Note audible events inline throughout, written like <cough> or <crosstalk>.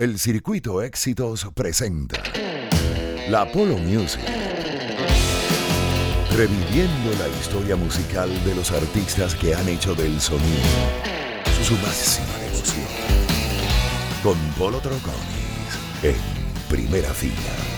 El Circuito Éxitos presenta la Polo Music. Reviviendo la historia musical de los artistas que han hecho del sonido su máxima devoción. Con Polo Troconis en primera fila.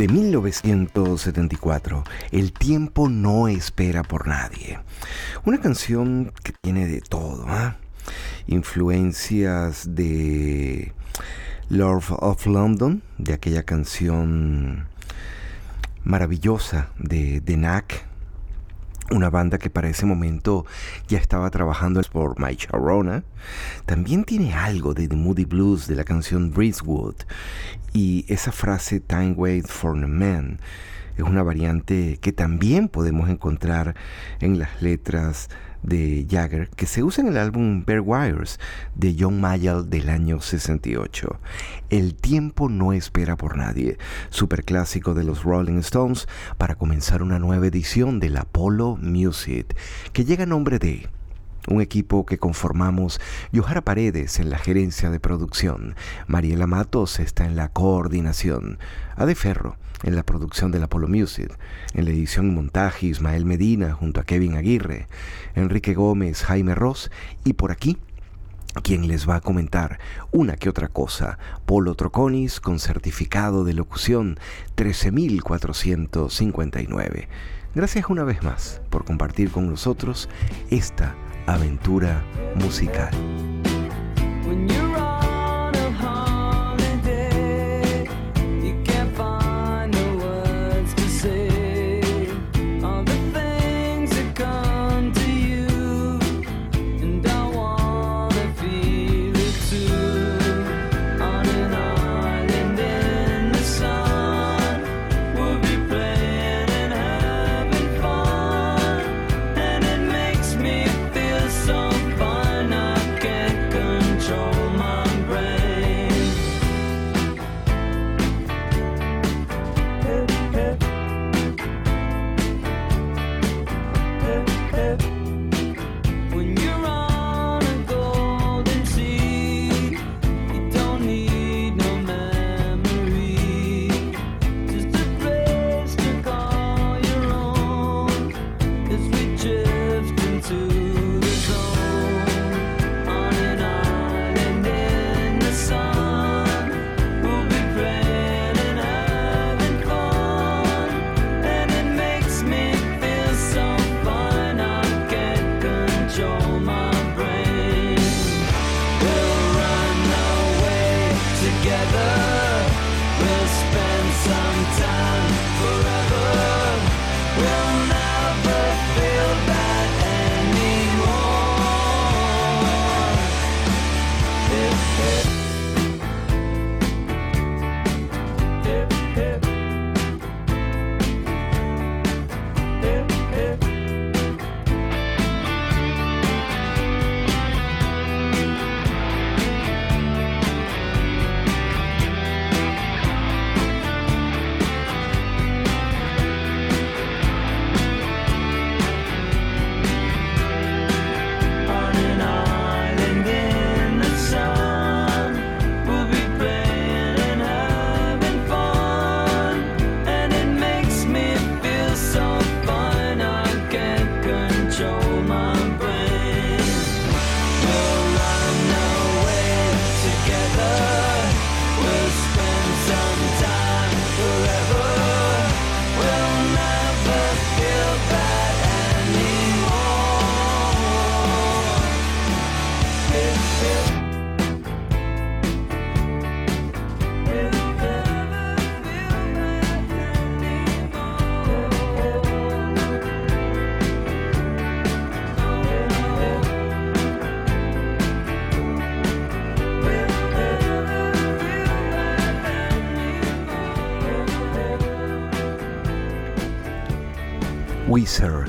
De 1974. El tiempo no espera por nadie. Una canción que tiene de todo. ¿ah? Influencias de Lord of London, de aquella canción maravillosa de, The Knack, una banda que para ese momento ya estaba trabajando por My Sharona. También tiene algo de The Moody Blues de la canción Breezewood y esa frase Time Wait for a Man es una variante que también podemos encontrar en las letras de Jagger que se usa en el álbum Bear Wires de John Mayall del año 68. El tiempo no espera por nadie, superclásico de los Rolling Stones para comenzar una nueva edición del Apollo Music que llega a nombre de un equipo que conformamos Yohara Paredes en la gerencia de producción, Mariela Matos está en la coordinación, Ade Ferro en la producción del Apollo Music, en la edición y montaje Ismael Medina junto a Kevin Aguirre, Enrique Gómez, Jaime Ross y por aquí quien les va a comentar una que otra cosa, Polo Troconis con certificado de locución 13459. Gracias una vez más por compartir con nosotros esta aventura musical.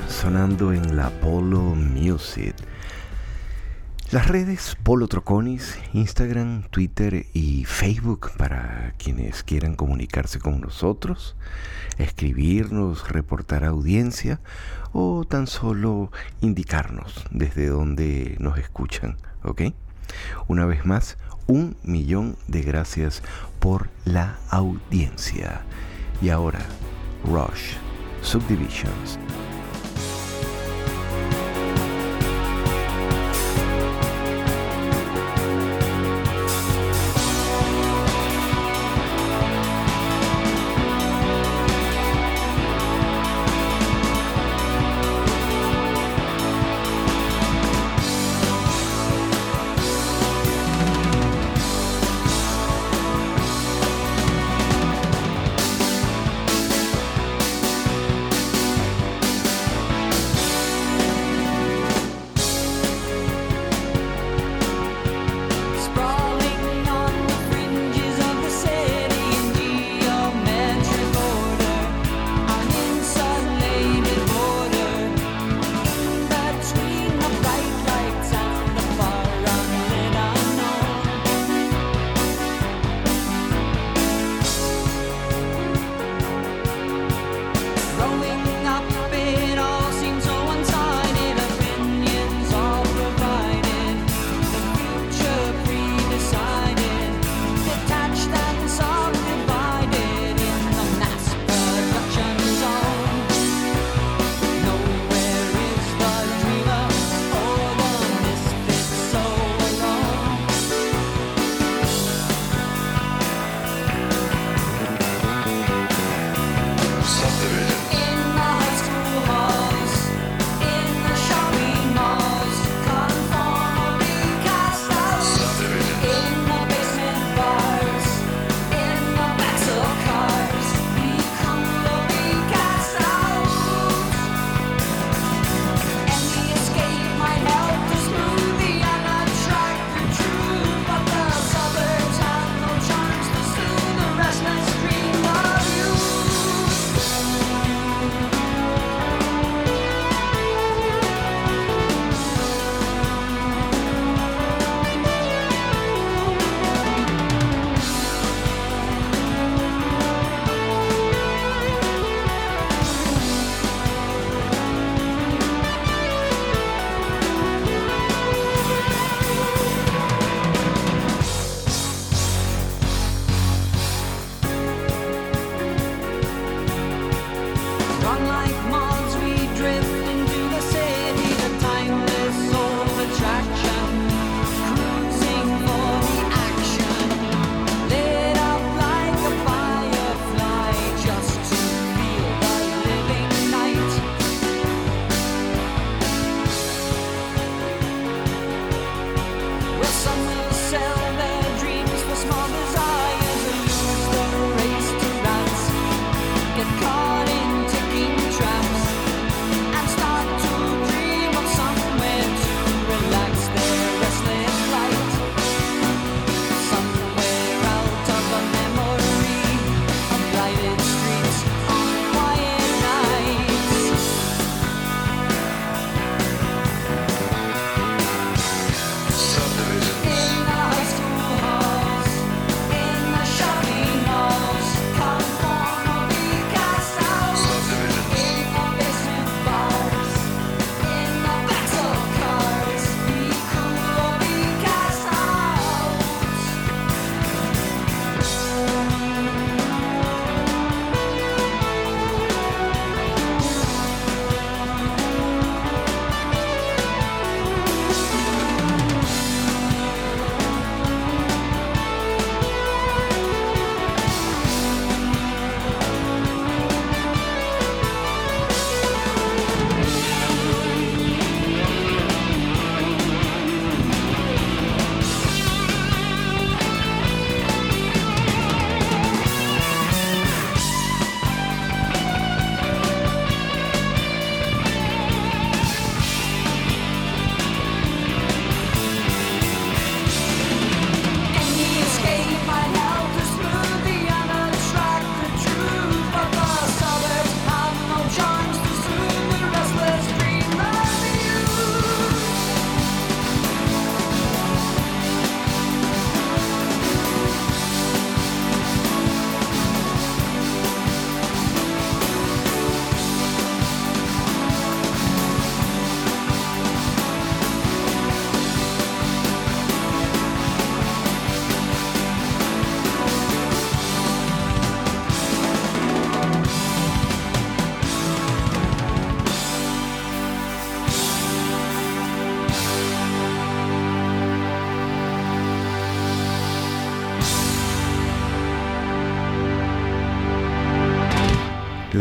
Sonando en la Polo Music. Las redes Polo Troconis, Instagram, Twitter y Facebook para quienes quieran comunicarse con nosotros, escribirnos, reportar audiencia o tan solo indicarnos desde dónde nos escuchan, ¿ok? Una vez más, un millón de gracias por la audiencia. Y ahora, Rush Subdivisions.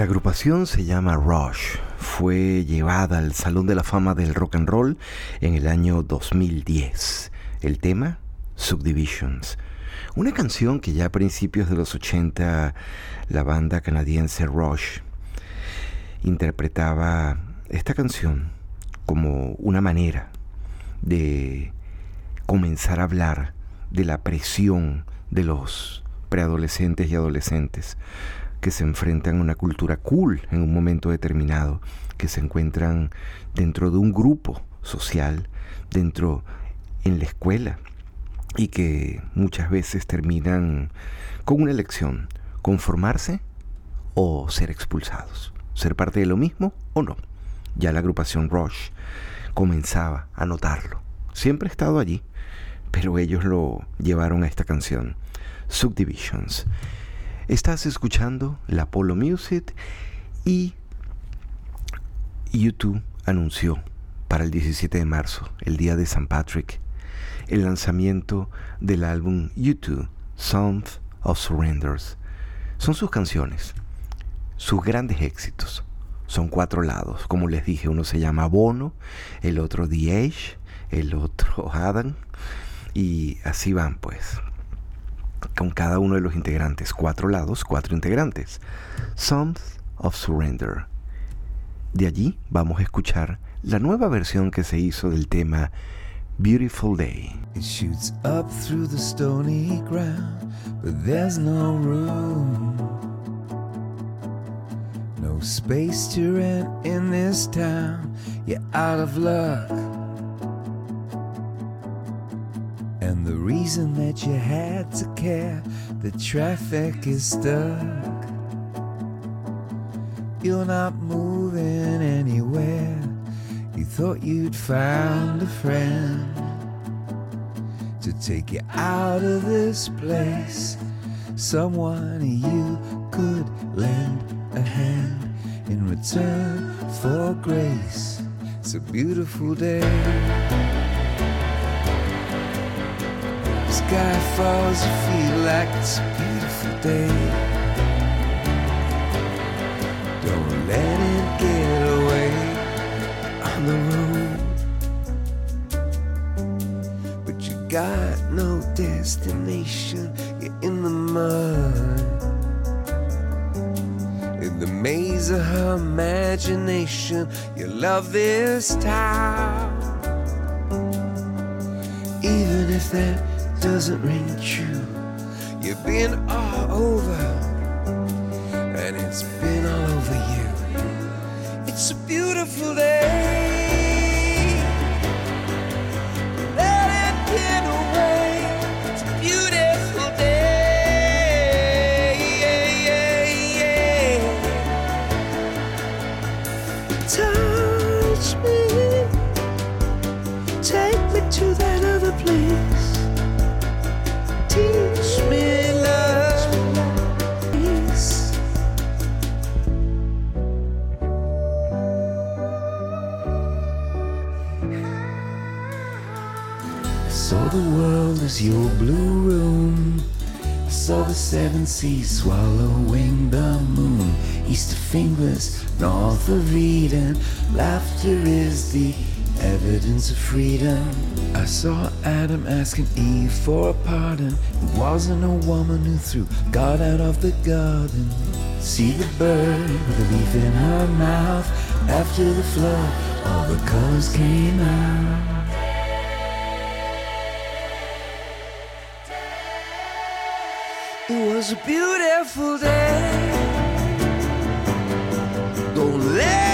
La agrupación se llama Rush. Fue llevada al Salón de la Fama del Rock and Roll en el año 2010. El tema, Subdivisions. Una canción que ya a principios de los 80 la banda canadiense Rush interpretaba esta canción como una manera de comenzar a hablar de la presión de los preadolescentes y adolescentes que se enfrentan a una cultura cool en un momento determinado, que se encuentran dentro de un grupo social, dentro en la escuela, y que muchas veces terminan con una elección, conformarse o ser expulsados, ser parte de lo mismo o no. Ya la agrupación Rush comenzaba a notarlo. Siempre ha estado allí, pero ellos lo llevaron a esta canción, Subdivisions. Estás escuchando la Polo Music y YouTube anunció para el 17 de marzo, el día de San Patrick, el lanzamiento del álbum YouTube Sound of Surrenders. Son sus canciones, sus grandes éxitos. Son cuatro lados, como les dije, uno se llama Bono, el otro The el otro Adam, y así van pues con cada uno de los integrantes. Cuatro lados, cuatro integrantes. Songs of Surrender. De allí vamos a escuchar la nueva versión que se hizo del tema Beautiful Day. It shoots up through the stony ground, but there's no room. No space to rent in this town. You're out of luck. And the reason that you had to care, the traffic is stuck. You're not moving anywhere. You thought you'd found a friend to take you out of this place. Someone you could lend a hand. in return for grace. It's a beautiful day. Sky falls, you feel like it's a beautiful day. Don't let it get away on the road. But you got no destination, you're in the mud. In the maze of her imagination, you love this town. Even if that doesn't ring true, you've been all over, and it's been all over you. It's a beautiful day. Blue room. I saw the seven seas swallowing the moon. East of fingers, north of Eden. Laughter is the evidence of freedom. I saw Adam asking Eve for a pardon. It wasn't a woman who threw God out of the garden. See the bird with a leaf in her mouth. After the flood, all the colors came out. Was a beautiful day. Don't let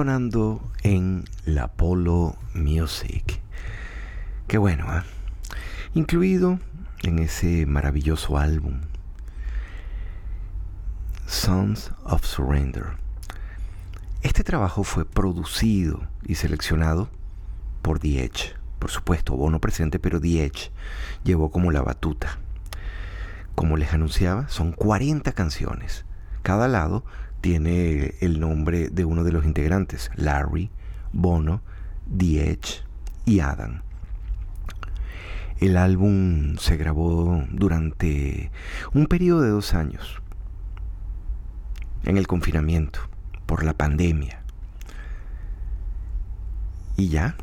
Sonando en la Polo Music. Qué bueno, ¿eh? Incluido en ese maravilloso álbum. Sons of Surrender. Este trabajo fue producido y seleccionado por The. Por supuesto, Bono presente, pero The llevó como la batuta. Como les anunciaba, son 40 canciones. Cada lado tiene el nombre de uno de los integrantes, Larry, Bono, The Edge y Adam. El álbum se grabó durante un periodo de dos años, en el confinamiento, por la pandemia. Y ya,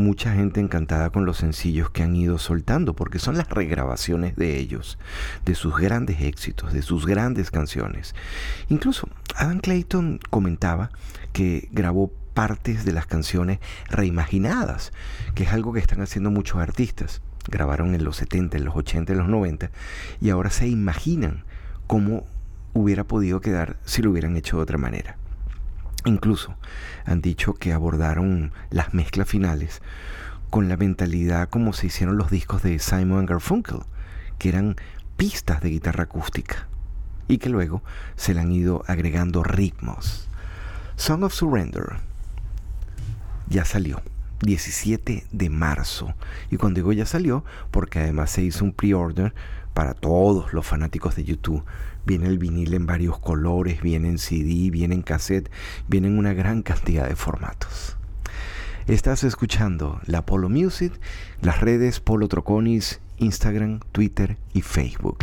mucha gente encantada con los sencillos que han ido soltando, porque son las regrabaciones de ellos, de sus grandes éxitos, de sus grandes canciones. Incluso Adam Clayton comentaba que grabó partes de las canciones reimaginadas, que es algo que están haciendo muchos artistas. Grabaron en los 70, en los 80, en los 90, y ahora se imaginan cómo hubiera podido quedar si lo hubieran hecho de otra manera. Incluso han dicho que abordaron las mezclas finales con la mentalidad como se hicieron los discos de Simon Garfunkel, que eran pistas de guitarra acústica y que luego se le han ido agregando ritmos. Song of Surrender ya salió. 17 de marzo. Y cuando digo ya salió, porque además se hizo un pre-order para todos los fanáticos de YouTube. Viene el vinil en varios colores, viene en CD, viene en cassette, viene en una gran cantidad de formatos. Estás escuchando la Polo Music, las redes Polo Troconis, Instagram, Twitter y Facebook.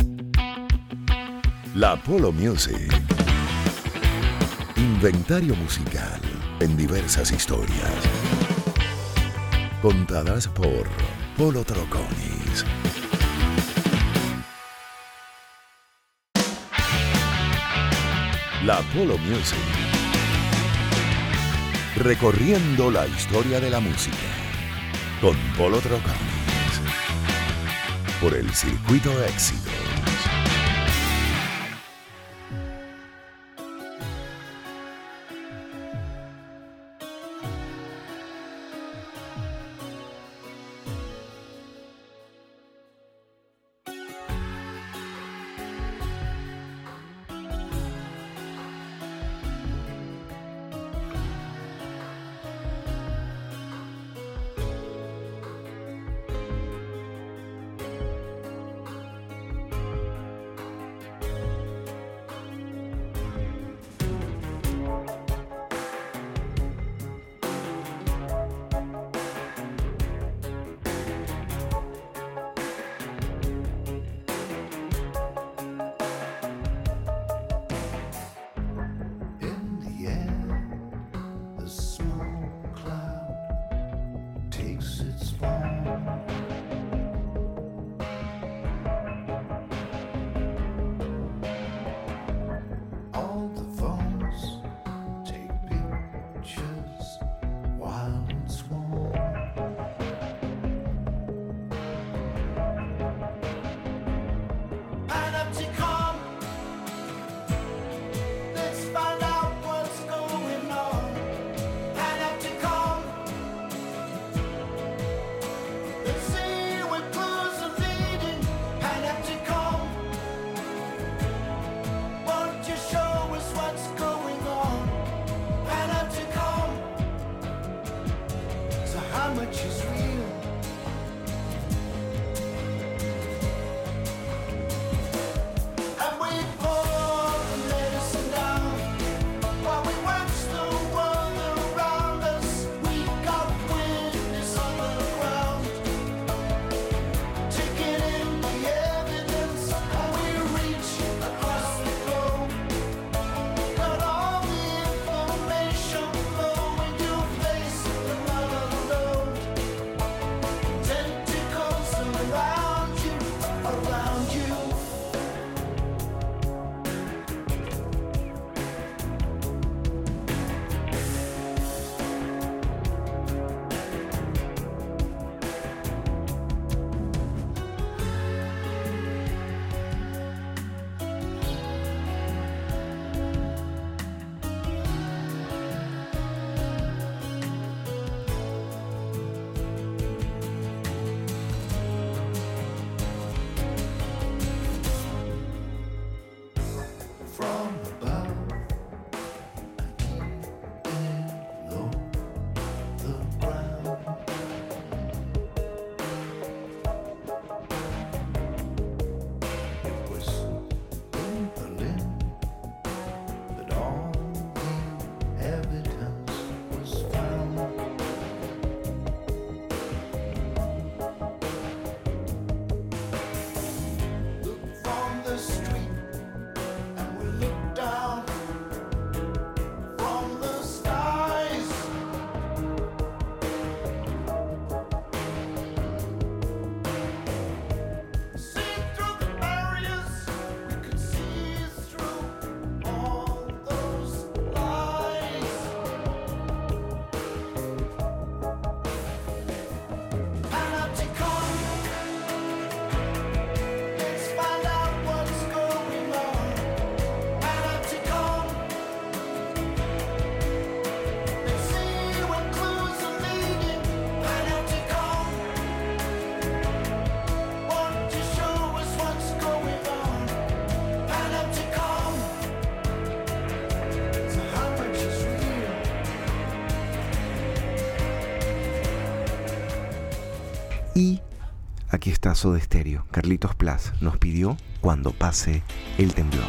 La Polo Music. Inventario musical en diversas historias. Contadas por Polo Troconis. La Polo Music. Recorriendo la historia de la música. Con Polo Troconis. Por el circuito éxito. Está de Estéreo. Carlitos Plas nos pidió cuando pase el temblor.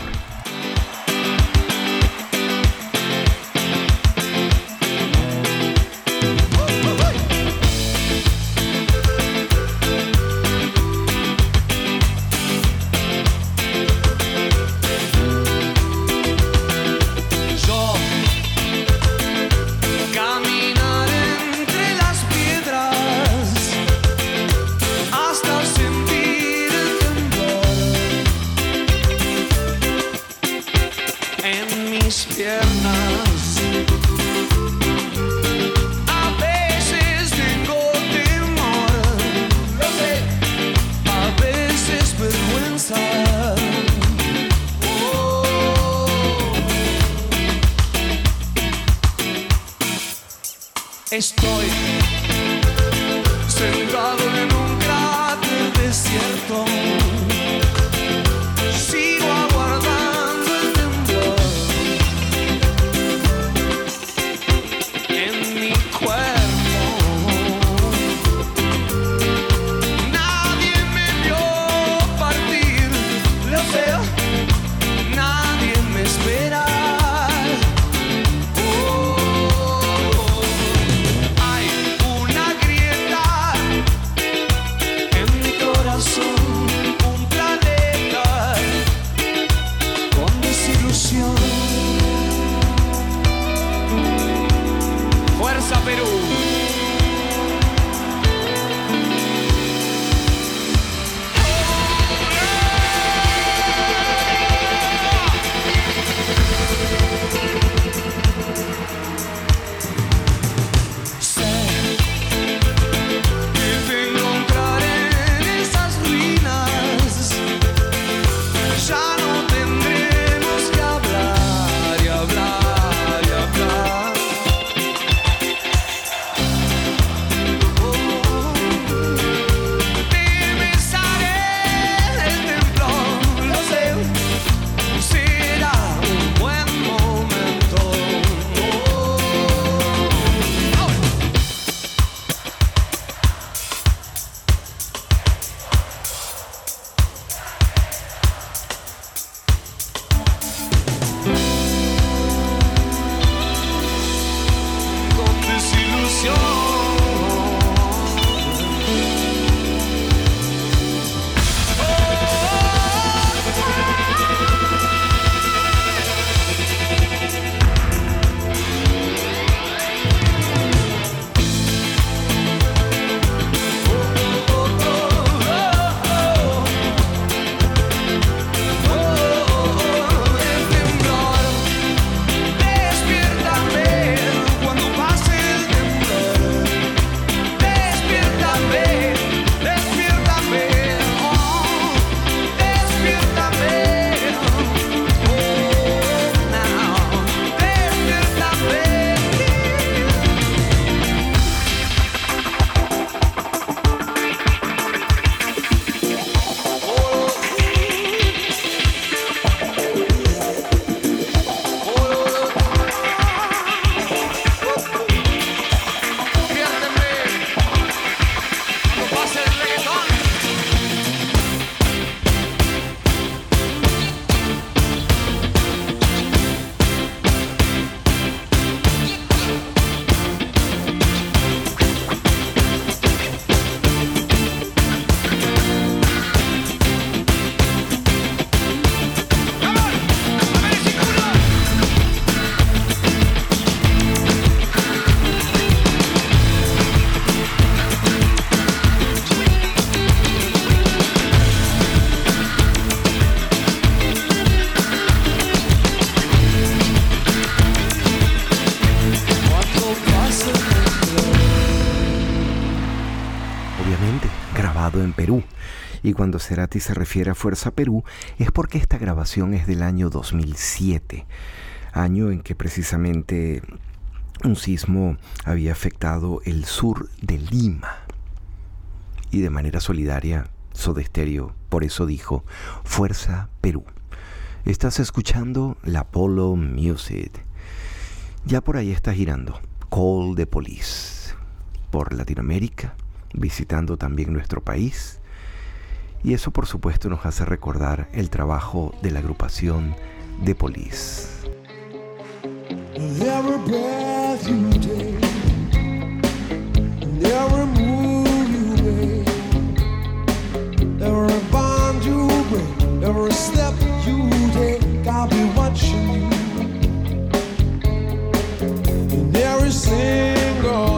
Obviamente grabado en Perú. Y cuando Cerati se refiere a Fuerza Perú es porque esta grabación es del año 2007, año en que precisamente un sismo había afectado el sur de Lima. Y de manera solidaria, Soda Stereo por eso dijo Fuerza Perú. Estás escuchando la Polo Music. Ya por ahí está girando Call the Police por Latinoamérica, visitando también nuestro país. Y eso por supuesto nos hace recordar el trabajo de la agrupación The Police.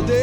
Day,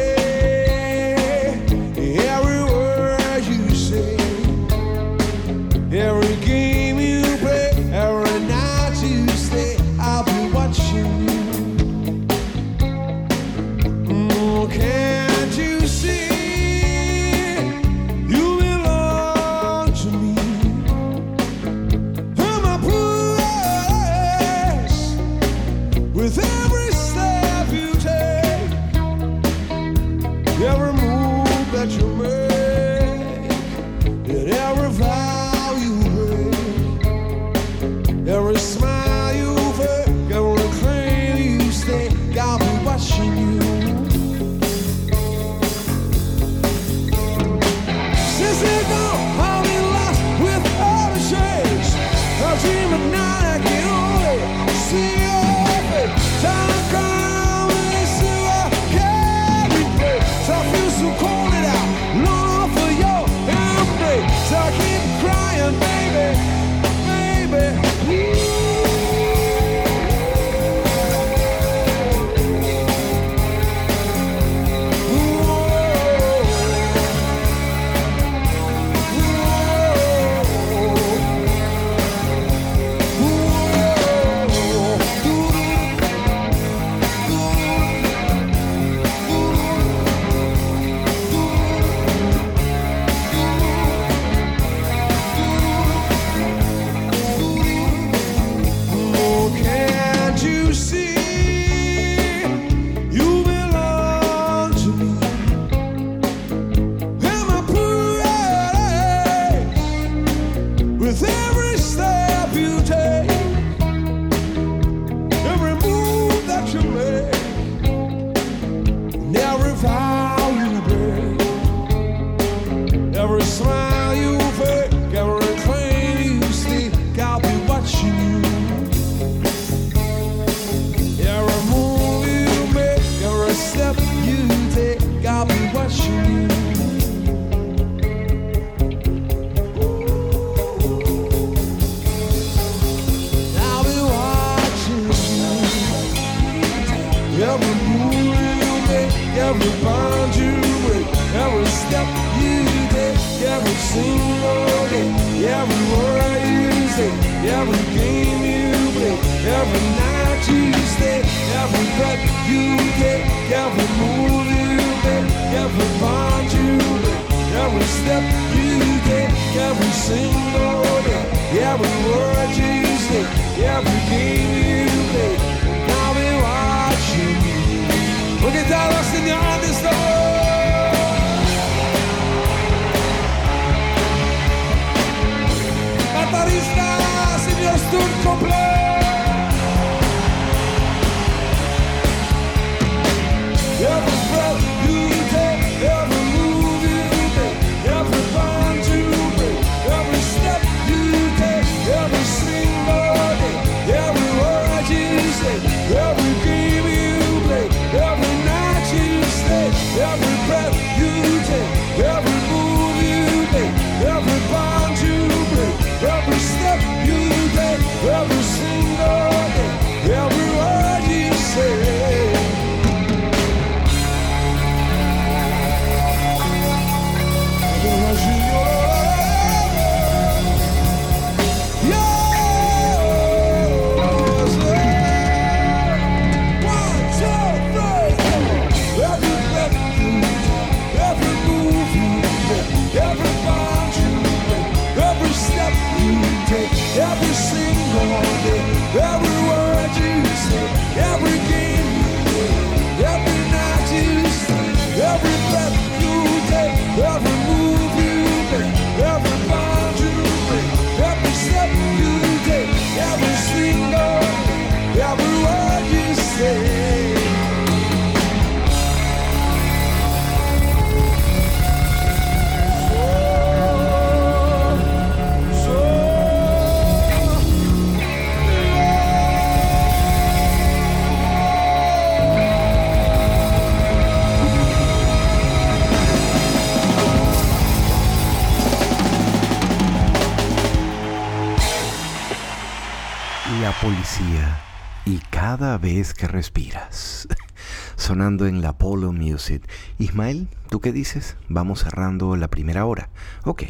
cada vez que respiras. <laughs> Sonando en la Polo Music. Ismael, ¿tú qué dices? Vamos cerrando la primera hora. Ok.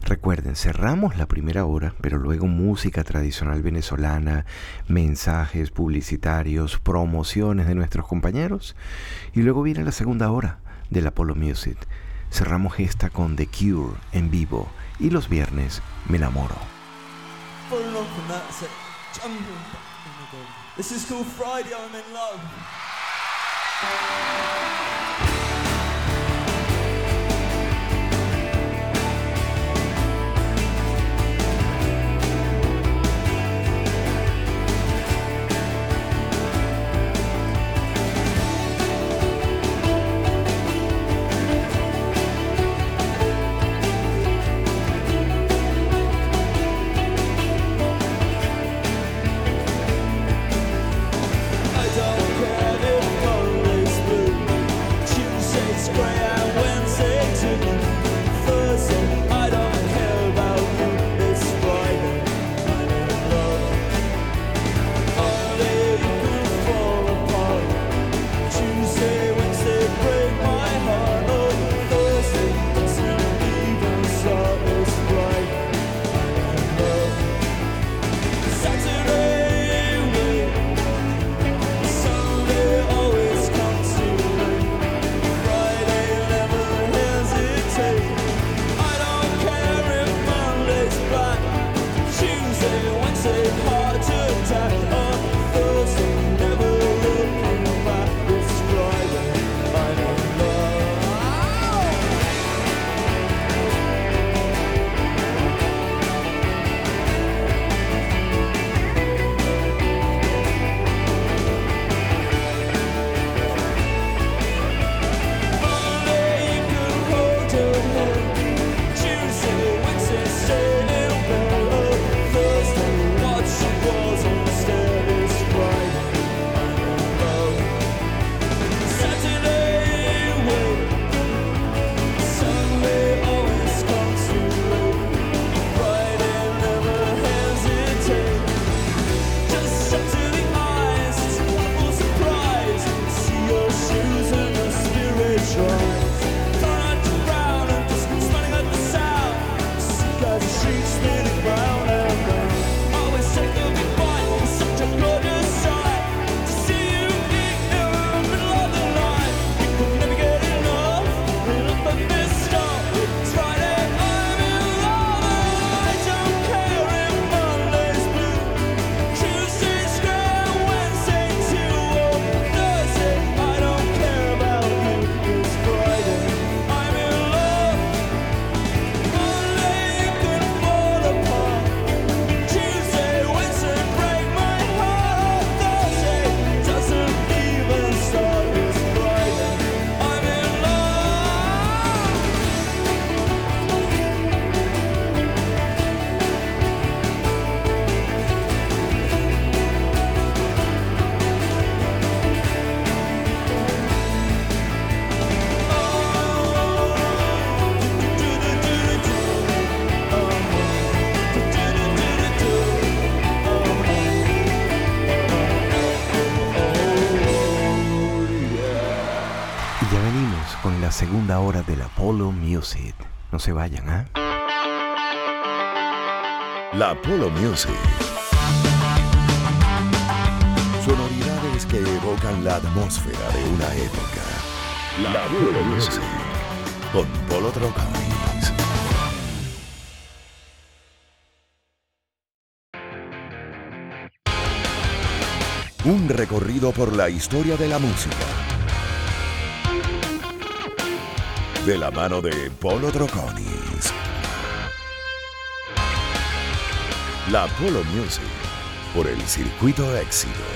Recuerden, cerramos la primera hora, pero luego música tradicional venezolana, mensajes publicitarios, promociones de nuestros compañeros. Y luego viene la segunda hora de la Polo Music. Cerramos esta con The Cure en vivo. Y los viernes me enamoro. This is called Friday I'm in Love. Se vayan, ¿ah? La Polo Music. Sonoridades que evocan la atmósfera de una época. La Polo Music. Con Polo Troconis. Un recorrido por la historia de la música. De la mano de Polo Troconis. La Polo Music por el Circuito Éxitos.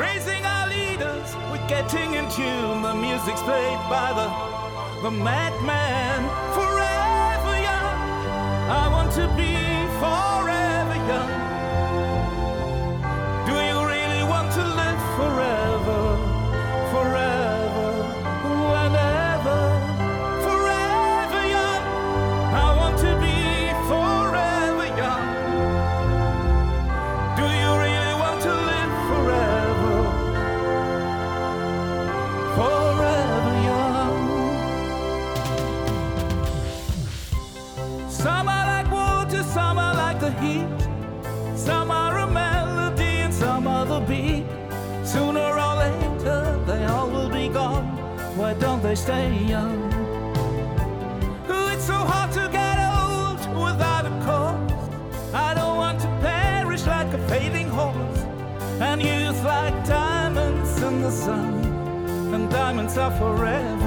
Praising our leaders, we're getting in tune. The music's played by the, the madman. Forever young, I want to be forever young. Why don't they stay young? It's so hard to get old without a cause. I don't want to perish like a fading horse. And youth like diamonds in the sun. And diamonds are forever.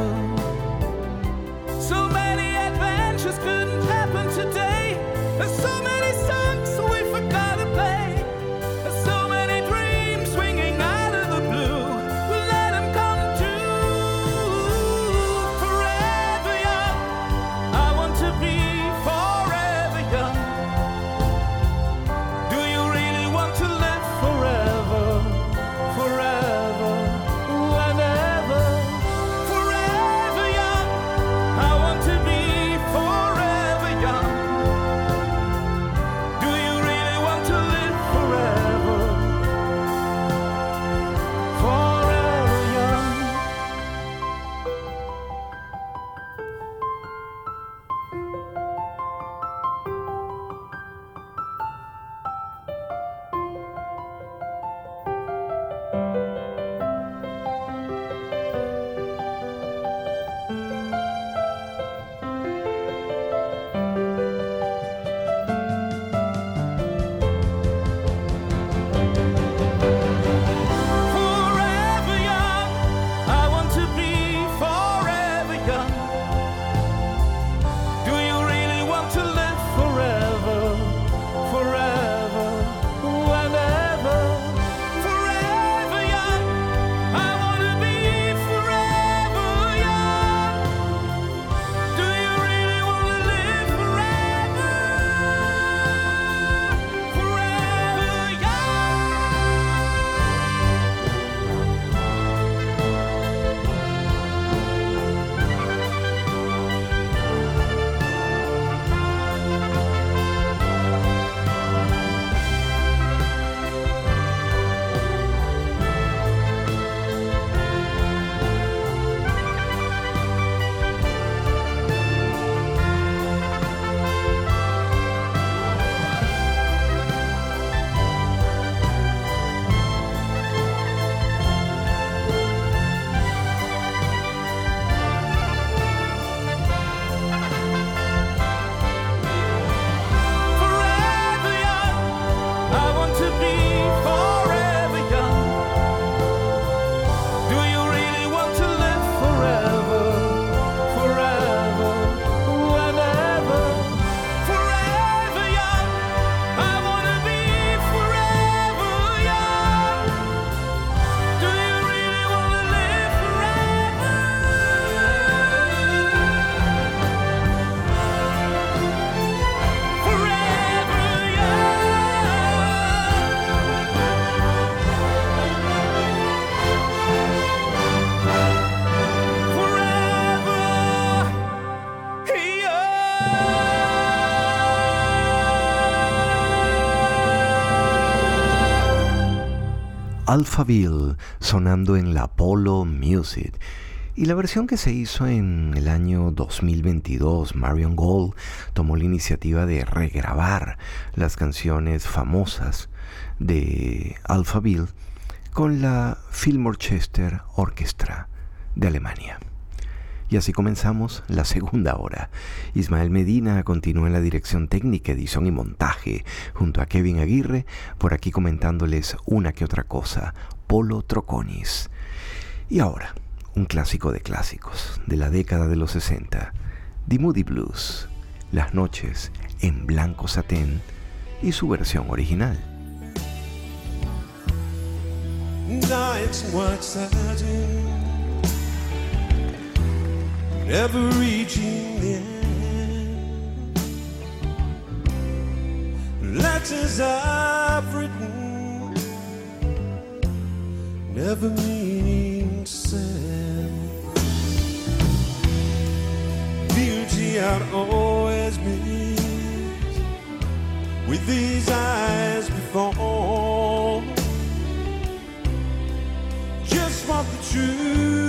Alphaville sonando en la Apollo Music. Y la versión que se hizo en el año 2022, Marion Gold tomó la iniciativa de regrabar las canciones famosas de Alphaville con la Chester Orchestra de Alemania. Y así comenzamos la segunda hora. Ismael Medina continúa en la dirección técnica, edición y montaje, junto a Kevin Aguirre, por aquí comentándoles una que otra cosa, Polo Troconis. Y ahora, un clásico de clásicos, de la década de los 60, The Moody Blues, Las noches en blanco satén y su versión original. Never reaching the end. Letters I've written, never meaning to send. Beauty I'd always missed with these eyes before. Just want the truth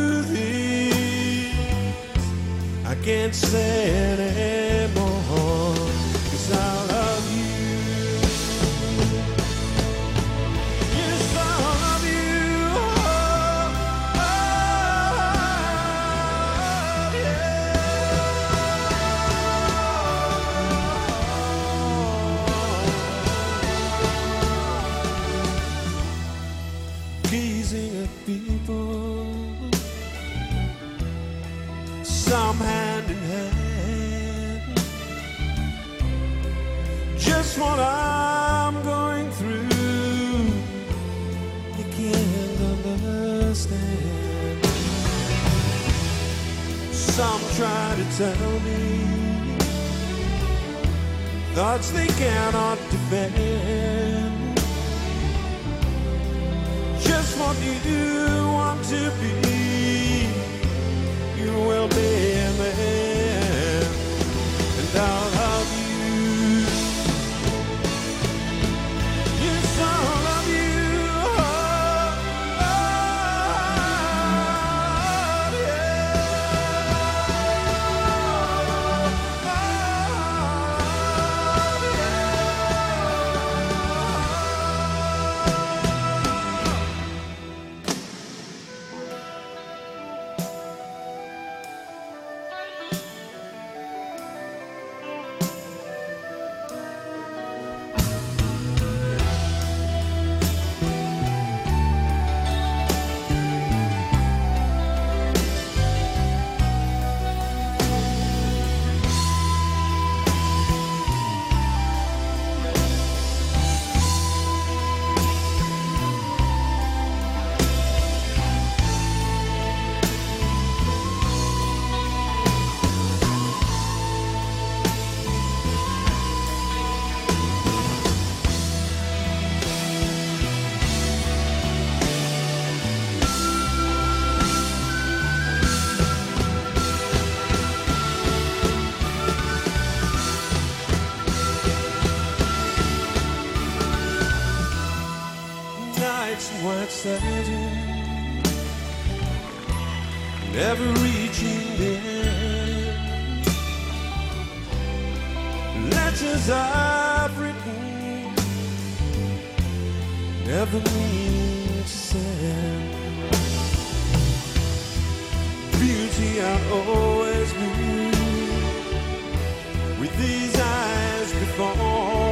can't say anymore. Cause I try to tell me. Thoughts they cannot defend. Just what you want to be. You will be a man, never reaching the end. Letters I've written, never mean to send. Beauty I'd always be with these eyes before.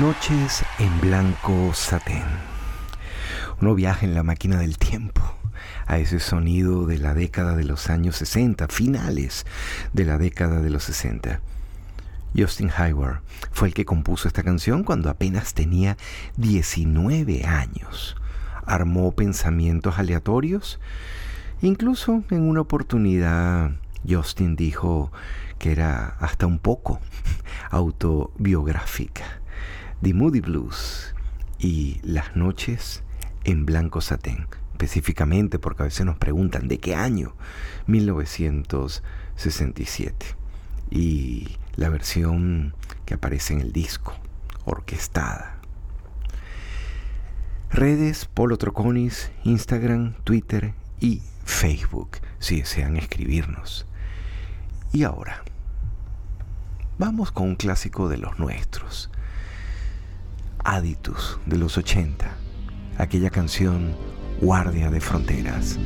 Noches en blanco satén. Uno viaja en la máquina del tiempo a ese sonido de la década de los años 60, finales de la década de los 60. Justin Hayward fue el que compuso esta canción cuando apenas tenía 19 años. Armó pensamientos aleatorios. Incluso en una oportunidad Justin dijo que era hasta un poco <laughs> autobiográfica. The Moody Blues y Las noches en blanco satén, específicamente porque a veces nos preguntan de qué año, 1967. Y la versión que aparece en el disco, orquestada. Redes Polo Troconis, Instagram, Twitter y Facebook, si desean escribirnos. Y ahora, vamos con un clásico de los nuestros. Aditus de los 80, aquella canción Guardia de Fronteras.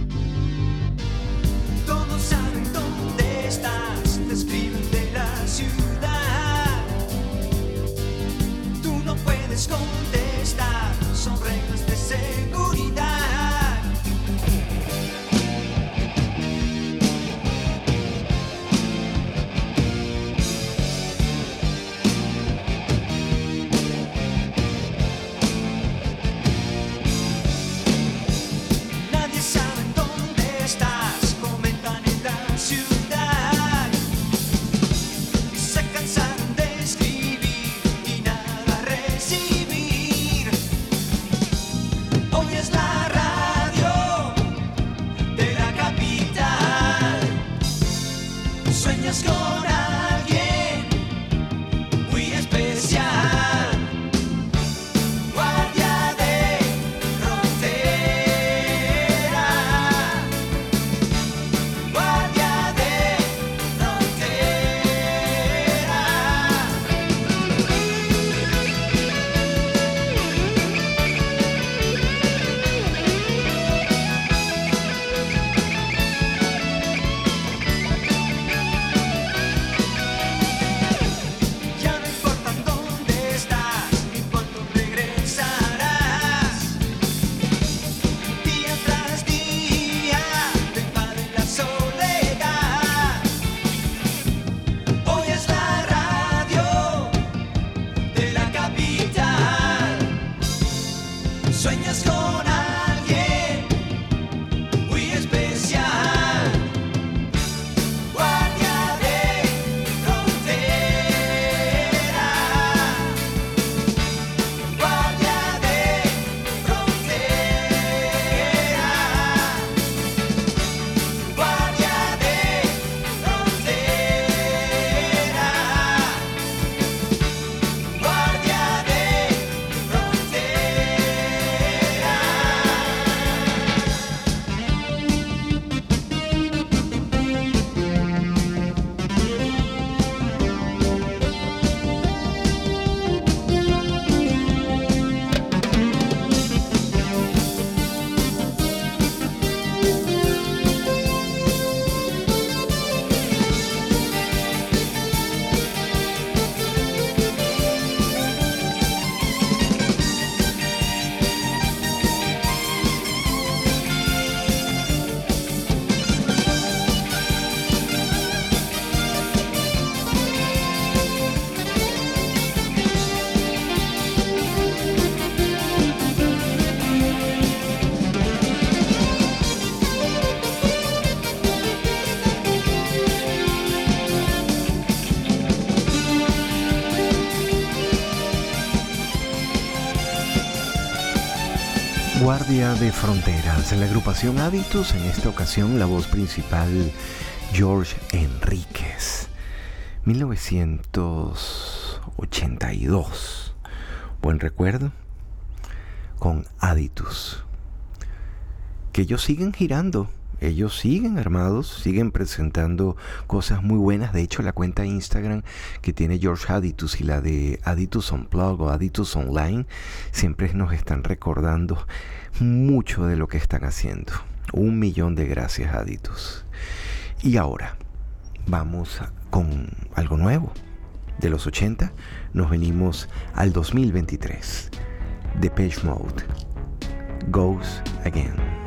Fronteras, la agrupación Hábitos, en esta ocasión la voz principal George Enríquez, 1982. Buen recuerdo con Aditus. Que ellos siguen girando, ellos siguen armados, siguen presentando cosas muy buenas. De hecho, la cuenta de Instagram que tiene George Aditus y la de Aditus Unplug o Aditus Online siempre nos están recordando mucho de lo que están haciendo. Un millón de gracias, Aditus. Y ahora vamos con algo nuevo. de los 80 nos venimos al 2023. Depeche Mode. Goes Again.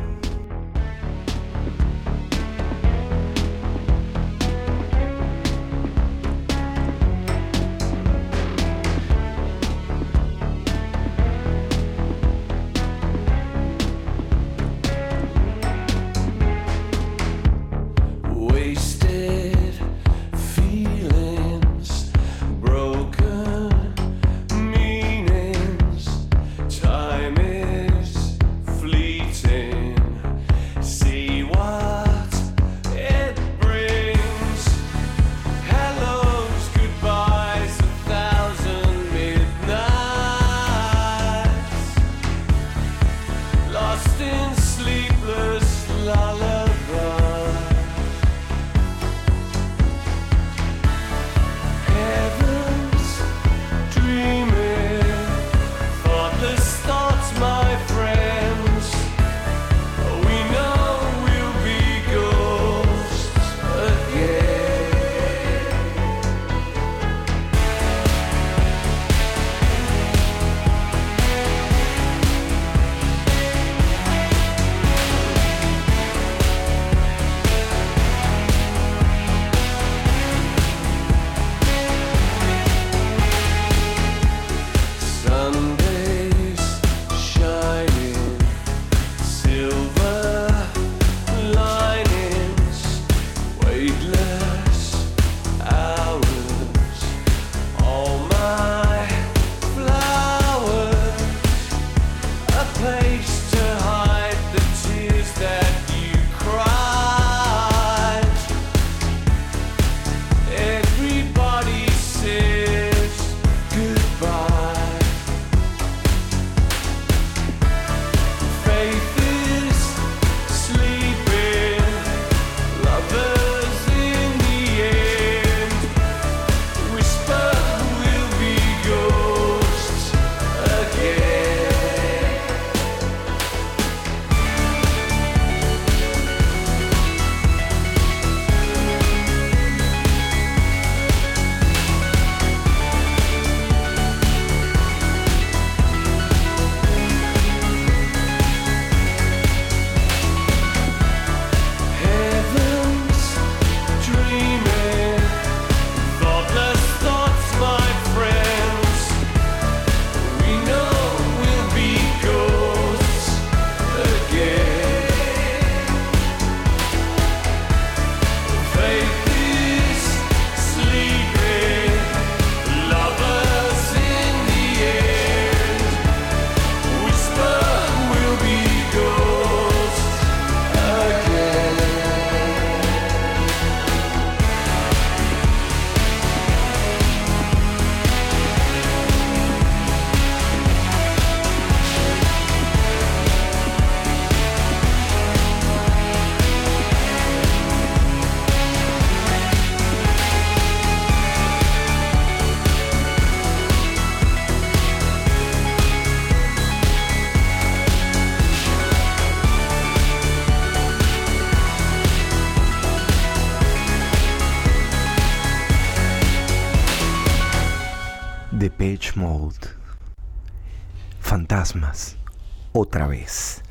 Otra vez.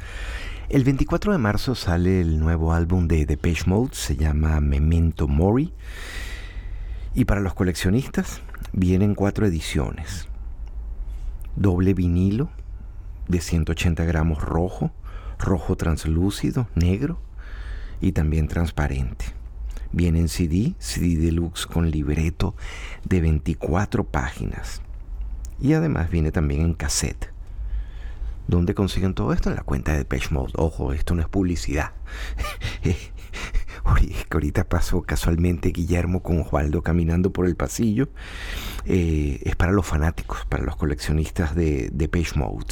El 24 de marzo sale el nuevo álbum de Depeche Mode, se llama Memento Mori. Y para los coleccionistas vienen cuatro ediciones. Doble vinilo de 180 gramos rojo, rojo translúcido, negro y también transparente. Viene en CD, CD deluxe con libreto de 24 páginas. Y además viene también en cassette. ¿Dónde consiguen todo esto? En la cuenta de Depeche Mode. Ojo, esto no es publicidad. <laughs> Ahorita pasó casualmente Guillermo con Osvaldo caminando por el pasillo. Eh, es para los fanáticos, para los coleccionistas de Depeche Mode.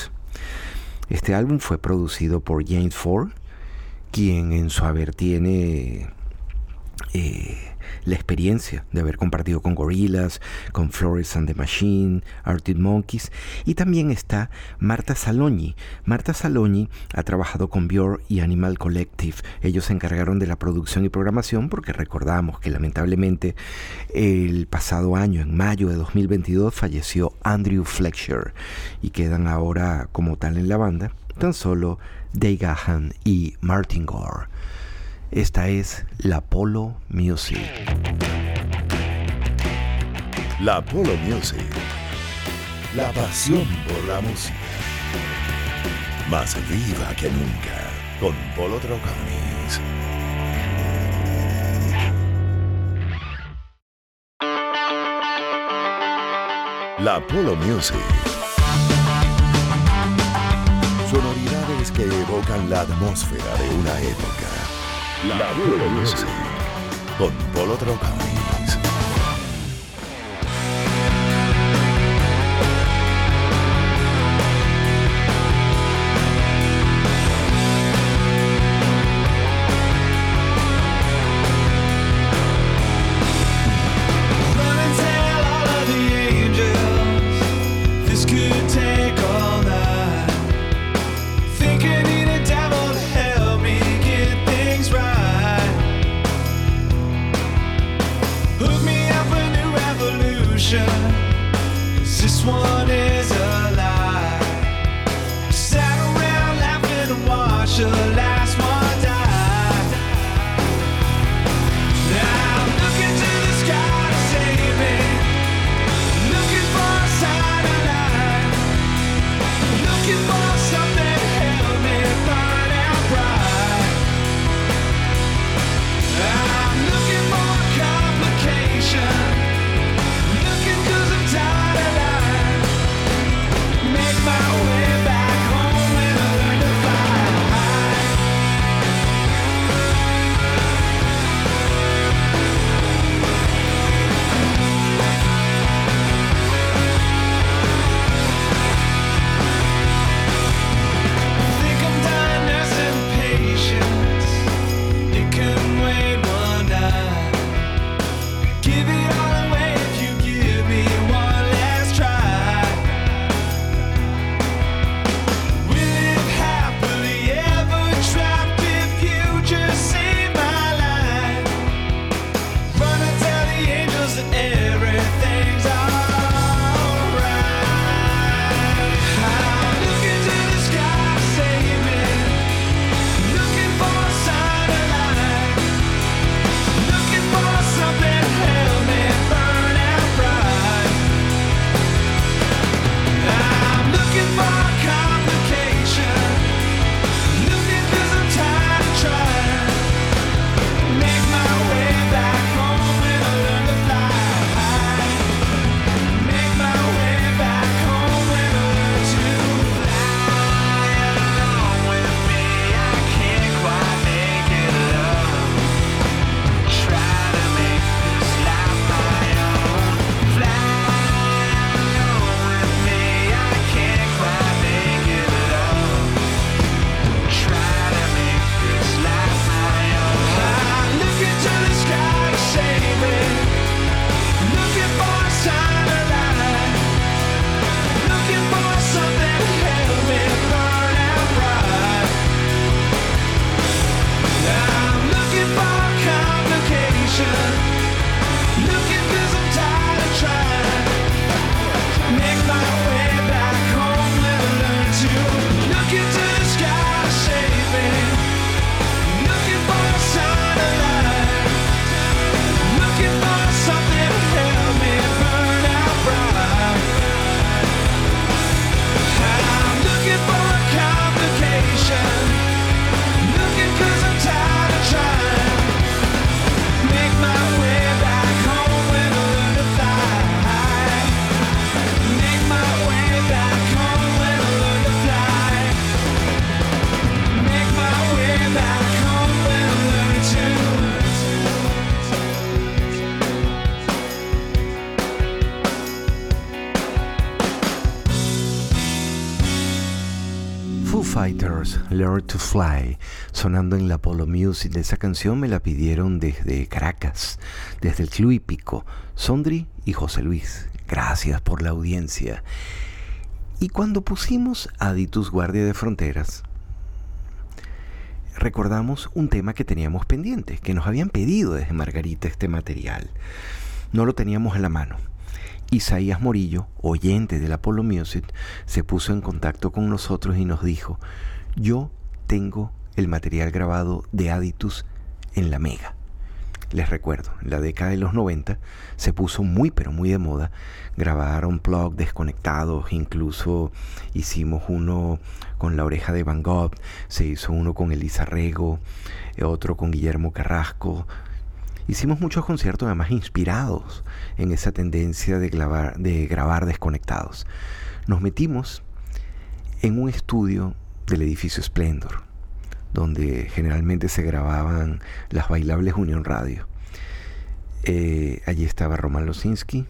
Este álbum fue producido por James Ford, quien en su haber tiene eh, la experiencia de haber compartido con Gorillaz, con Flores and the Machine, Arctic Monkeys y también está Marta Salogni. Marta Salogni ha trabajado con Björk y Animal Collective. Ellos se encargaron de la producción y programación porque recordamos que lamentablemente el pasado año, en mayo de 2022, falleció Andrew Fletcher y quedan ahora como tal en la banda tan solo Dave Gahan y Martin Gore. Esta es la Polo Music. La Polo Music. La pasión por la música. Más viva que nunca. Con Polo Troconis. La Polo Music. Sonoridades que evocan la atmósfera de una época. La Polo Music. Con Polo Troconis. To Fly, sonando en la Polo Music. Esa canción me la pidieron desde Caracas, desde el Club Hípico, Sondri y José Luis. Gracias por la audiencia. Y cuando pusimos Aditus Guardia de Fronteras, recordamos un tema que teníamos pendiente, que nos habían pedido desde Margarita este material. No lo teníamos en la mano. Isaías Morillo, oyente del Apollo Music, se puso en contacto con nosotros y nos dijo, yo tengo el material grabado de Aditus en la Mega. Les recuerdo, en la década de los 90 se puso muy pero muy de moda grabar un plug desconectados, incluso hicimos uno con la oreja de Van Gogh, se hizo uno con Elisa Rego, otro con Guillermo Carrasco, Hicimos muchos conciertos además inspirados en esa tendencia de grabar, de grabar desconectados. Nos metimos en un estudio del edificio Splendor, donde generalmente se grababan las bailables Unión Radio. Eh, allí estaba Roman Losinski,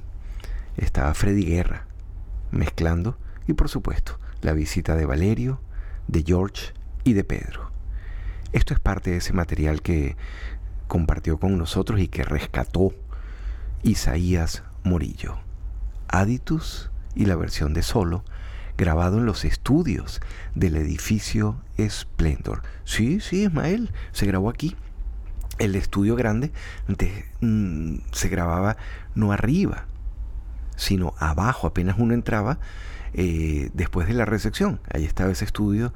estaba Freddy Guerra mezclando y por supuesto la visita de Valerio, de George y de Pedro. Esto es parte de ese material que compartió con nosotros y que rescató Isaías Morillo. Aditus y la versión de solo, grabado en los estudios del edificio Splendor. Sí, sí, Ismael, se grabó aquí. El estudio grande antes, mm, se grababa no arriba, sino abajo, apenas uno entraba eh, después de la recepción. Ahí estaba ese estudio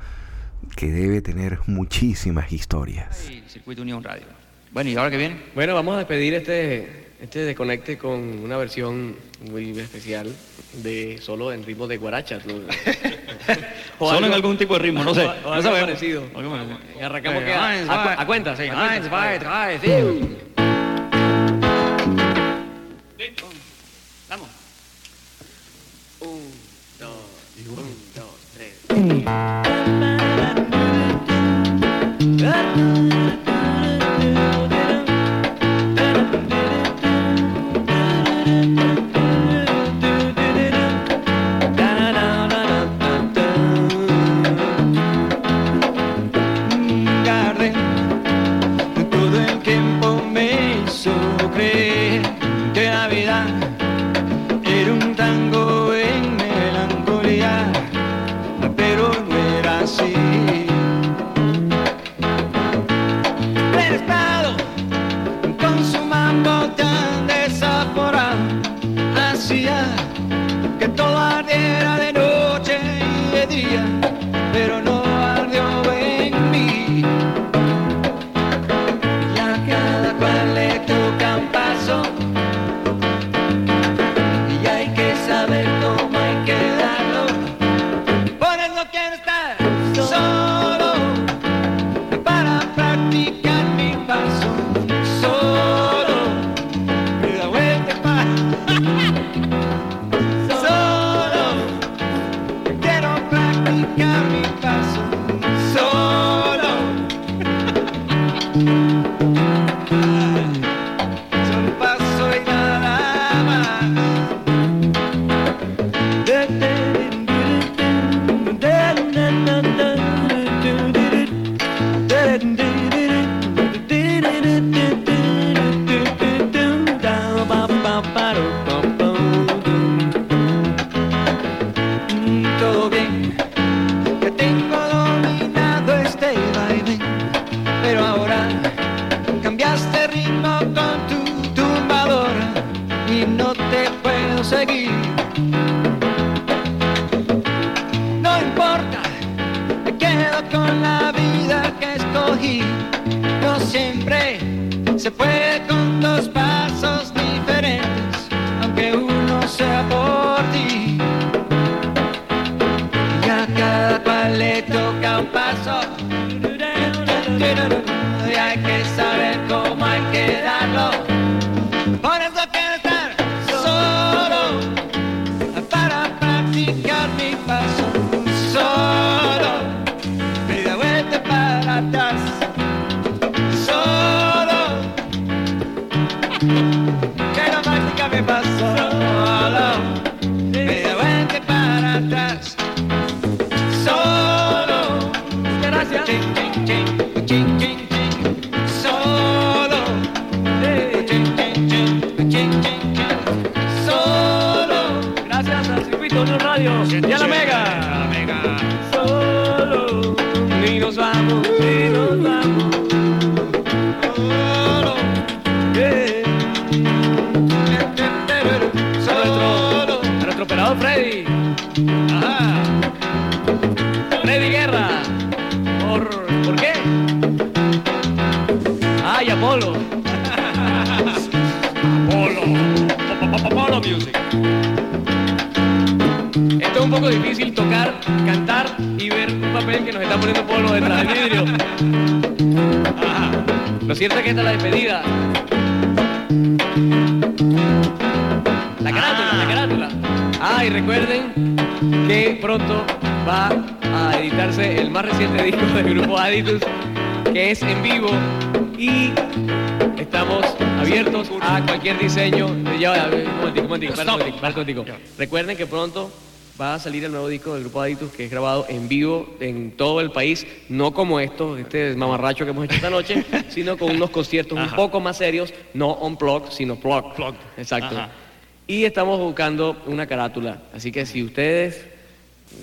que debe tener muchísimas historias. Circuito Unión Radio. Bueno, ¿y ahora qué viene? Bueno, vamos a despedir este, este desconecte con una versión muy especial de solo en ritmo de guarachas. ¿no? <laughs> O Solo en algún tipo de ritmo, no sé. O, o No algo sabemos. parecido. Algo parecido. Y arrancamos que a, a a cuenta, sí. a cuenta. Eins, <laughs> nos está poniendo Polo detrás del vidrio. Ajá. Lo cierto es que esta es la despedida. La carátula, la carátula. Ah, y recuerden que pronto va a editarse el más reciente disco del grupo Aditus, que es en vivo y estamos abiertos a cualquier diseño. Ya, un momentico, un momentico, para un momentico, para un momentico. Recuerden que pronto va a salir el nuevo disco del grupo Aditus, que es grabado en vivo en todo el país, no como esto, este mamarracho que hemos hecho esta noche, <laughs> sino con unos conciertos un Ajá. poco más serios, no on plug, sino plug. Exacto. Ajá. Y estamos buscando una carátula, así que si ustedes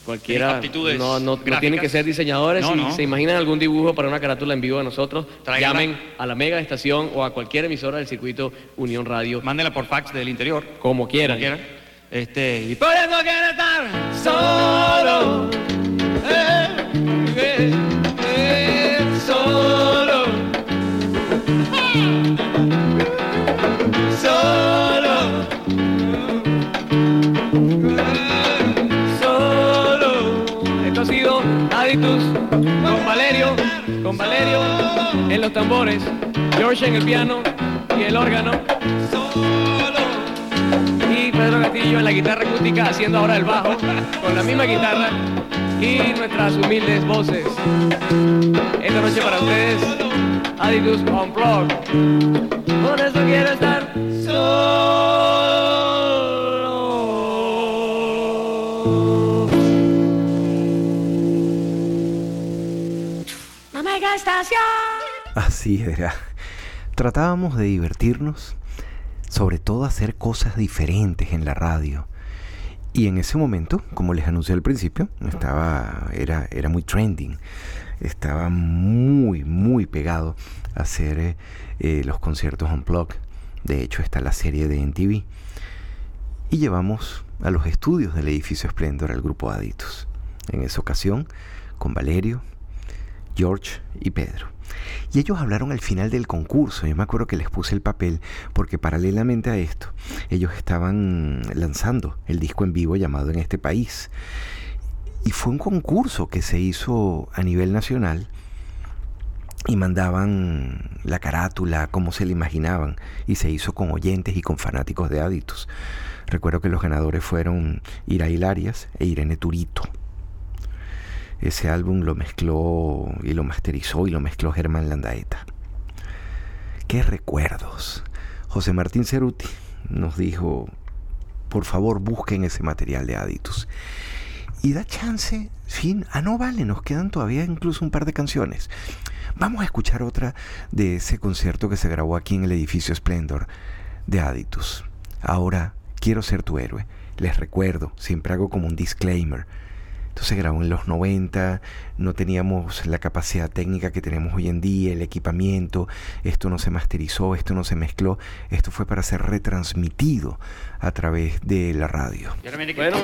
cualquiera no, no, no tienen que ser diseñadores, No, si no. se imaginan algún dibujo para una carátula en vivo de nosotros, Tráiganla. llamen a la mega estación o a cualquier emisora del circuito Unión Radio, Mándenla por fax del interior. como quieran. Como quieran. Este, y por eso quiero estar Solo, eh, eh, eh, solo, solo, solo. Esto ha sido Aditus con Valerio, con Valerio en los tambores, George en el piano y el órgano. Castillo en la guitarra acústica haciendo ahora el bajo con la misma guitarra y nuestras humildes voces. Esta noche para ustedes, Aditus Unplugged. Por eso quiero estar solo. La mega estación. Así era. Tratábamos de divertirnos, sobre todo hacer cosas diferentes en la radio. Y en ese momento, como les anuncié al principio, estaba, era, era muy trending. Estaba muy, muy pegado a hacer eh, eh, los conciertos unplugged. De hecho, está la serie de NTV. Y llevamos a los estudios del edificio Splendor al grupo Aditus. En esa ocasión, con Valerio, George y Pedro. Y ellos hablaron al final del concurso. Yo me acuerdo que les puse el papel porque paralelamente a esto, ellos estaban lanzando el disco en vivo llamado En este país. Y fue un concurso que se hizo a nivel nacional y mandaban la carátula como se le imaginaban y se hizo con oyentes y con fanáticos de Aditus. Recuerdo que los ganadores fueron Ira Hilarias e Irene Turito. Ese álbum lo mezcló y lo masterizó y lo mezcló Germán Landaeta. ¡Qué recuerdos! José Martín Ceruti nos dijo, por favor busquen ese material de Aditus. Y da chance, fin, ah no vale, nos quedan todavía incluso un par de canciones. Vamos a escuchar otra de ese concierto que se grabó aquí en el edificio Splendor de Aditus. Ahora, quiero ser tu héroe. Les recuerdo, siempre hago como un disclaimer. Esto se grabó en los 90, no teníamos la capacidad técnica que tenemos hoy en día, el equipamiento, esto no se masterizó, esto no se mezcló, esto fue para ser retransmitido a través de la radio. Y ahora viene aquí, Bueno,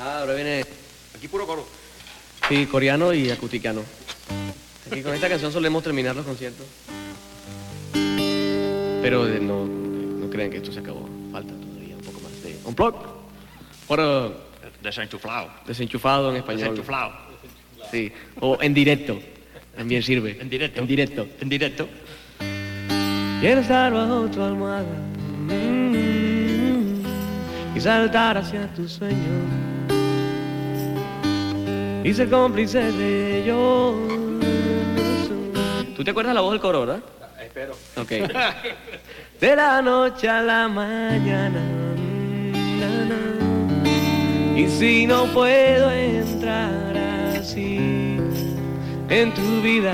ah, ahora viene aquí puro coro. sí, coreano y acusticano. Aquí con esta canción solemos terminar los conciertos. Pero no, no crean que esto se acabó. Falta todavía un poco más de unplug. Ahora Desenchuflado. desenchufado en español. Desenchuflado. Sí. O en directo. También sirve. En directo. En directo. En directo. Quiero estar bajo tu almohada mm, y saltar hacia tu sueño y ser cómplice de ellos. ¿Tú te acuerdas la voz del coro, verdad? Espero. Ok. De la noche a la mañana. na, na. Y si no puedo entrar así en tu vida,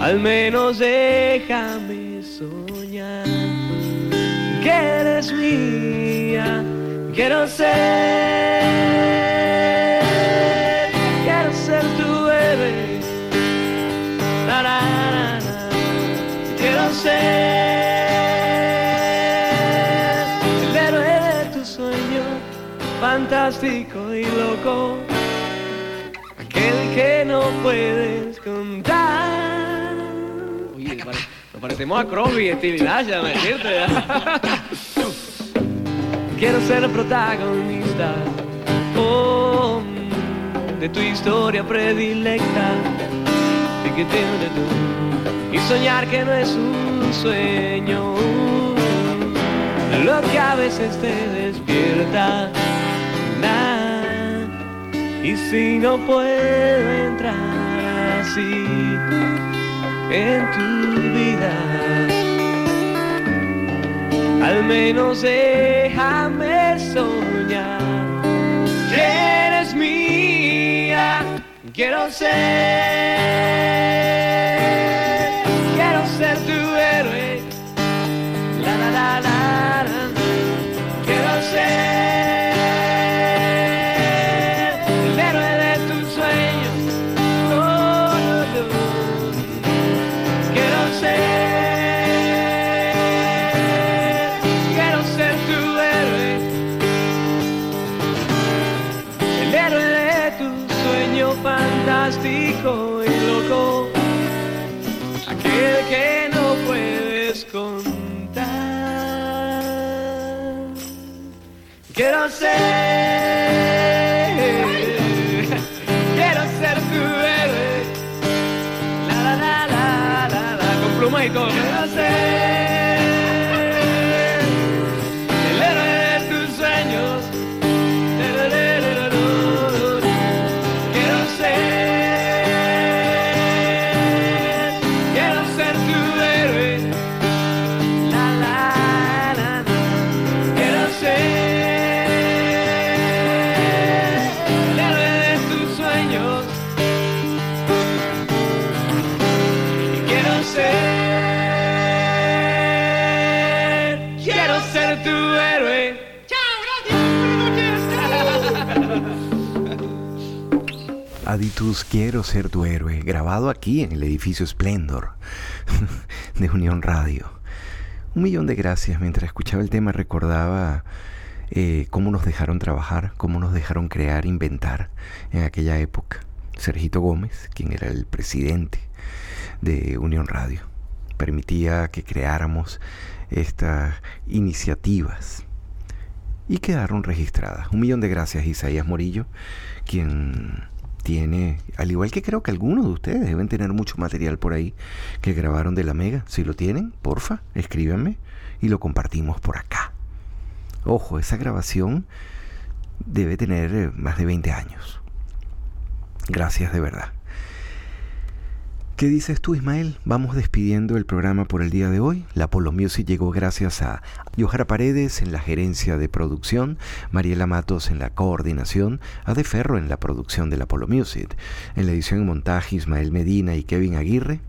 al menos déjame soñar que eres mía. Quiero ser, parecemos a Crosby y Stevie Nash, déjame decirte. Quiero ser el protagonista oh, de tu historia predilecta. Y soñar que no es un sueño, lo que a veces te despierta. Nah. Y si no puedo entrar así en tu vida, al menos déjame soñar que eres mía. Quiero ser, quiero ser tu héroe. La la la la la. Quiero ser Quiero Quiero ser tu héroe, grabado aquí en el edificio Splendor <laughs> de Unión Radio. Un millón de gracias. Mientras escuchaba el tema recordaba eh, cómo nos dejaron trabajar, cómo nos dejaron crear, inventar en aquella época. Sergito Gómez, quien era el presidente de Unión Radio, permitía que creáramos estas iniciativas y quedaron registradas. Un millón de gracias, Isaías Morillo, quien tiene, al igual que creo que algunos de ustedes deben tener mucho material por ahí que grabaron de la Mega. Si lo tienen, porfa, escríbanme y lo compartimos por acá. Ojo, esa grabación debe tener eh, más de 20 años. Gracias de verdad. ¿Qué dices tú, Ismael? Vamos despidiendo el programa por el día de hoy. La Polo Music llegó gracias a Johara Paredes en la gerencia de producción, Mariela Matos en la coordinación, a De Ferro en la producción de la Polo Music, en la edición y montaje Ismael Medina y Kevin Aguirre,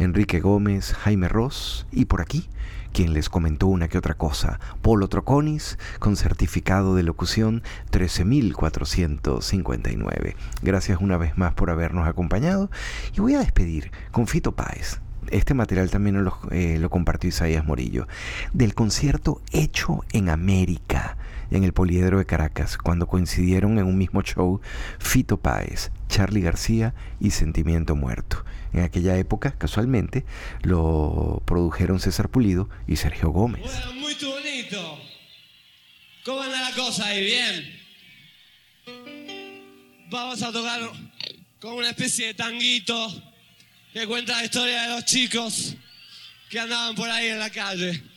Enrique Gómez, Jaime Ross y por aquí quien les comentó una que otra cosa, Polo Troconis, con certificado de locución 13459. Gracias una vez más por habernos acompañado y voy a despedir con Fito Páez. Este material también lo, eh, lo compartió Isaías Morillo, del concierto hecho en América, en el Poliedro de Caracas, cuando coincidieron en un mismo show Fito Páez, Charlie García y Sentimiento Muerto. En aquella época, casualmente, lo produjeron César Pulido y Sergio Gómez. Bueno, muy bonito. ¿Cómo anda la cosa ahí? Bien. Vamos a tocar con una especie de tanguito que cuenta la historia de los chicos que andaban por ahí en la calle.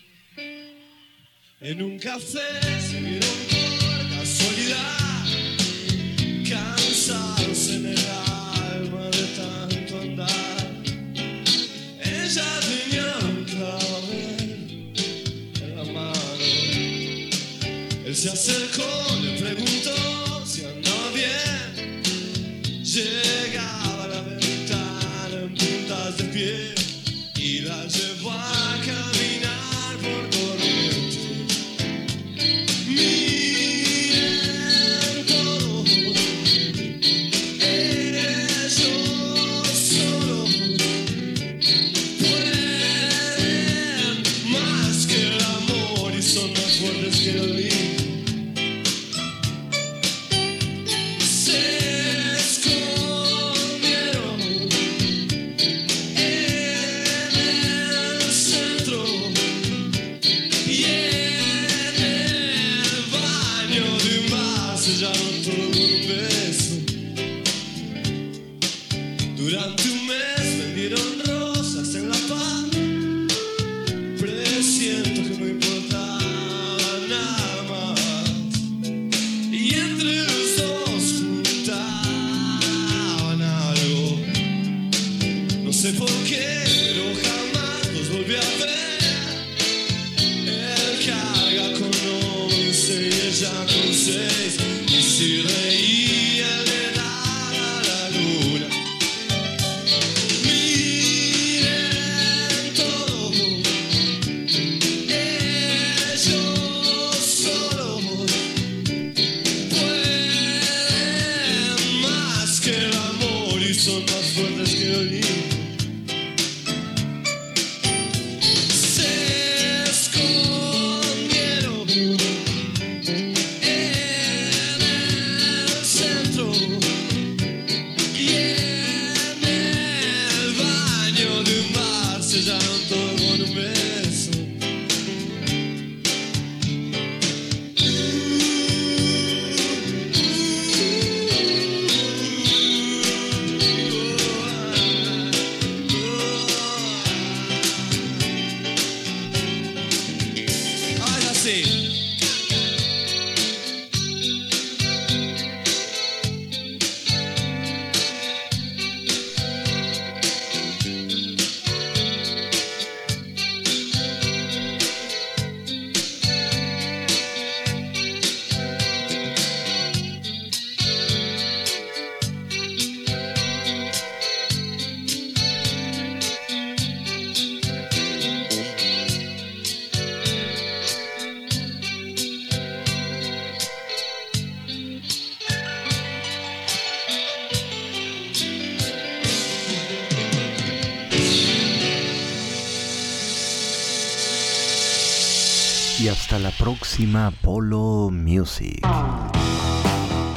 En un café se vieron por casualidad, cansados en el alma de tanto andar. Ella tenía un clavel en la mano. Él se acercó,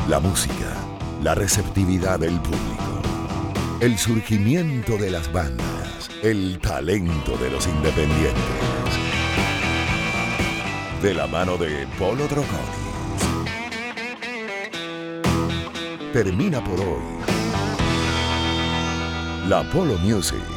La música, la receptividad del público, el surgimiento de las bandas, el talento de los independientes. De la mano de Polo Troconis. Termina por hoy. La Polo Music